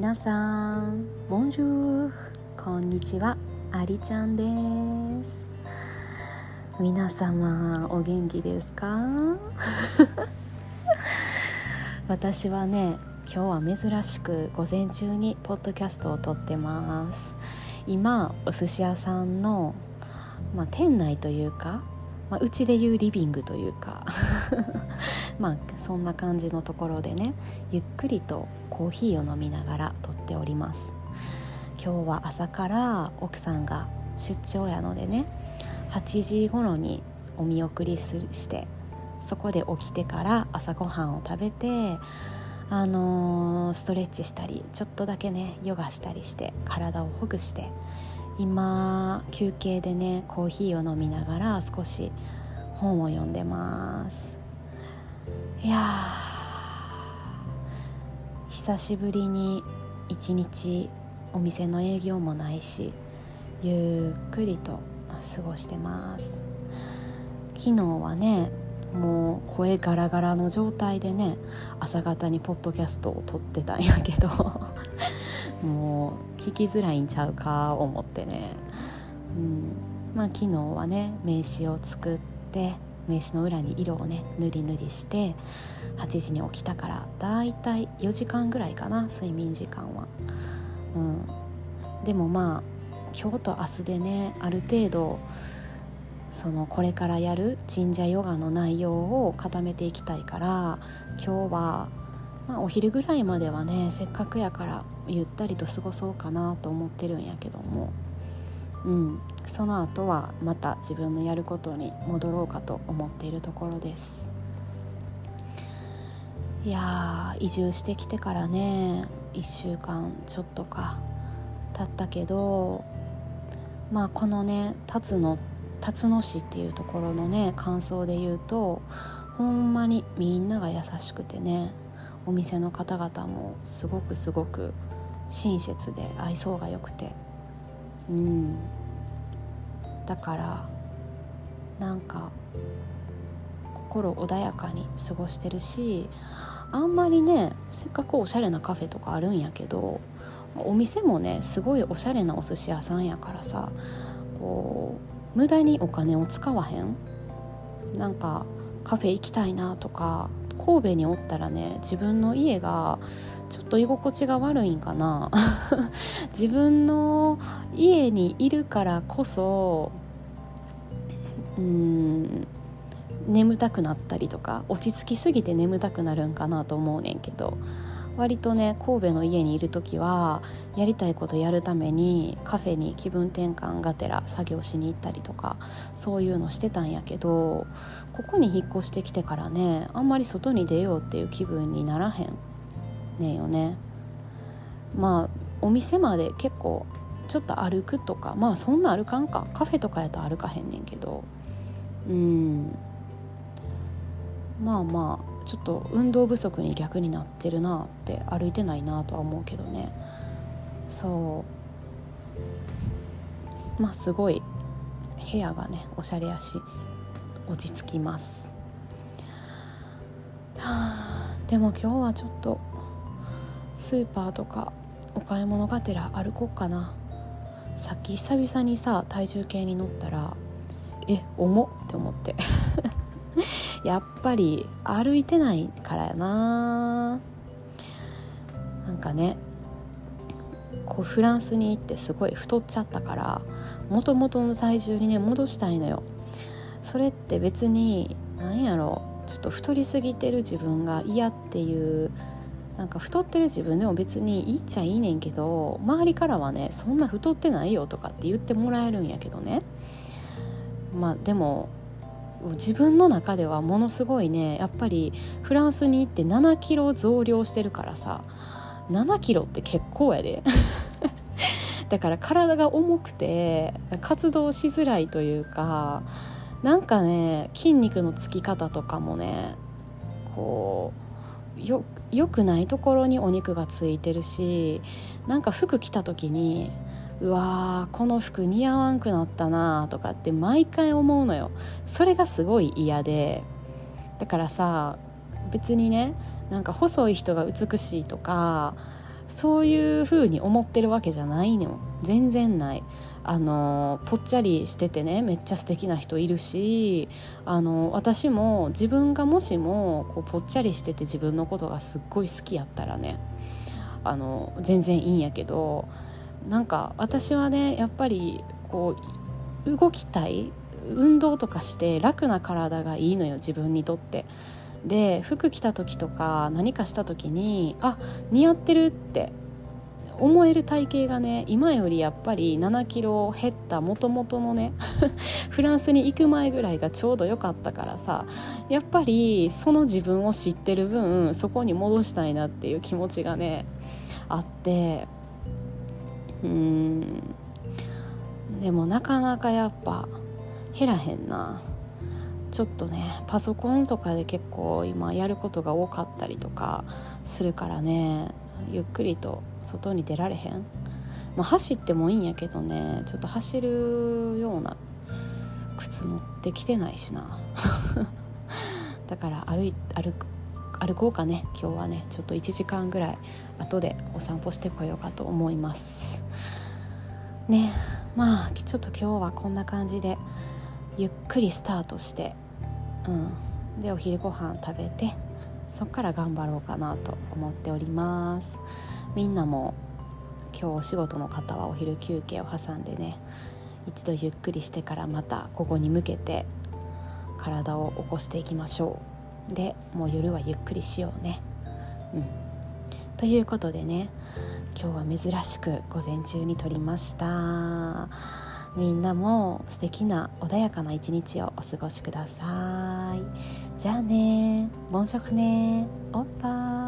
皆さん。ボンジューこんにちは。ありちゃんです。皆様お元気ですか？私はね今日は珍しく午前中にポッドキャストを撮ってます。今お寿司屋さんの、まあ、店内というかまあ、うちでいうリビングというか まあそんな感じのところでねゆっくりとコーヒーを飲みながら撮っております。今日は朝から奥さんが出張やのでね8時頃にお見送りしてそこで起きてから朝ごはんを食べてあのー、ストレッチしたりちょっとだけねヨガしたりして体をほぐして今休憩でねコーヒーを飲みながら少し本を読んでます。いや久しぶりに一日お店の営業もないしゆっくりと過ごしてます。昨日はねもう声ガラガラの状態でね朝方にポッドキャストを撮ってたんやけどもう聞きづらいんちゃうか思ってね、うん。まあ、昨日はね名刺を作って名刺の裏に色をね塗り塗りして8時に起きたからだいたい4時間ぐらいかな睡眠時間は、うん、でもまあ今日と明日でねある程度そのこれからやる神社ヨガの内容を固めていきたいから今日はまあ、お昼ぐらいまではねせっかくやからゆったりと過ごそうかなと思ってるんやけども、うん、その後はまた自分のやることに戻ろうかと思っているところです。いや移住してきてからね1週間ちょっとか経ったけどまあこのね辰野辰野市っていうところのね感想で言うとほんまにみんなが優しくてねお店の方々もすごくすごく親切で愛想が良くて。うん。だからなんか心穏やかに過ごしてるしあんまりねせっかくおしゃれなカフェとかあるんやけどお店もねすごいおしゃれなお寿司屋さんやからさこう無駄にお金を使わへん？なんかカフェ行きたいなとか神戸におったらね自分の家がちょっと居心地が悪いんかな。自分の家にいるからこそうん眠たくなったりとか落ち着きすぎて眠たくなるんかなと思うねんけど。割とね神戸の家にいる時はやりたいことやるためにカフェに気分転換がてら作業しに行ったりとかそういうのしてたんやけどここに引っ越してきてからねあんまり外に出ようっていう気分にならへんねんよね。まあお店まで結構ちょっと歩くとかまあそんな歩かんか。カフェとかやと歩かへんねんけど。うん。まあまあちょっと運動不足に逆になってるなって歩いてないなとは思うけどね。そう。まあすごい部屋がねおしゃれやし落ち着きます。はあでも今日はちょっとスーパーとかお買い物がてら歩こうかな。さっき久々にさ体重計に乗ったらえ重っって思って。やっぱり歩いてないからやな。なんかねこうフランスに行ってすごい太っちゃったからもともとの体重にね戻したいのよ。それって別に何やろちょっと太りすぎてる自分が嫌っていうなんか太ってる自分でも別にいいっちゃいいねんけど周りからはねそんな太ってないよとかって言ってもらえるんやけどね。まあでも自分の中ではものすごいねやっぱりフランスに行って7キロ増量してるからさ7キロって結構やで。だから体が重くて活動しづらいというかなんかね筋肉のつき方とかもねこうよよくないところにお肉がついてるしなんか服着た時にうわーこの服似合わんくなったなとかって毎回思うのよ。それがすごい嫌で。だからさ別にねなんか細い人が美しいとかそういう風に思ってるわけじゃないの全然ない。あのぽっちゃりしててねめっちゃ素敵な人いるしあの私も自分がもしもこうぽっちゃりしてて自分のことがすっごい好きやったらねあの全然いいんやけどなんか私はねやっぱりこう動きたい運動とかして楽な体がいいのよ自分にとって。で服着た時とか何かした時にあ似合ってるって思える体型がね今よりやっぱり7キロ減ったもともとのね フランスに行く前ぐらいがちょうど良かったからさやっぱりその自分を知ってる分そこに戻したいなっていう気持ちがねあってうん。でもなかなかやっぱ減らへんな。ちょっとねパソコンとかで結構今やることが多かったりとかするからね。ゆっくりと外に出られへん、まあ、走ってもいいんやけどね。ちょっと走るような靴持ってきてないしな。だから歩い歩く歩こうかね今日はね。ちょっと1時間ぐらい後でお散歩してこようかと思います。ね。まあちょっと今日はこんな感じでゆっくりスタートしてうん。でお昼ご飯食べてそっから頑張ろうかなと思っております。みんなも今日お仕事の方はお昼休憩を挟んでね一度ゆっくりしてからまた午後に向けて体を起こしていきましょう。でもう夜はゆっくりしようね。うん。ということでね今日は珍しく午前中に撮りました。みんなも素敵な穏やかな一日をお過ごしください。じゃあね。ボンショクね。おっぱい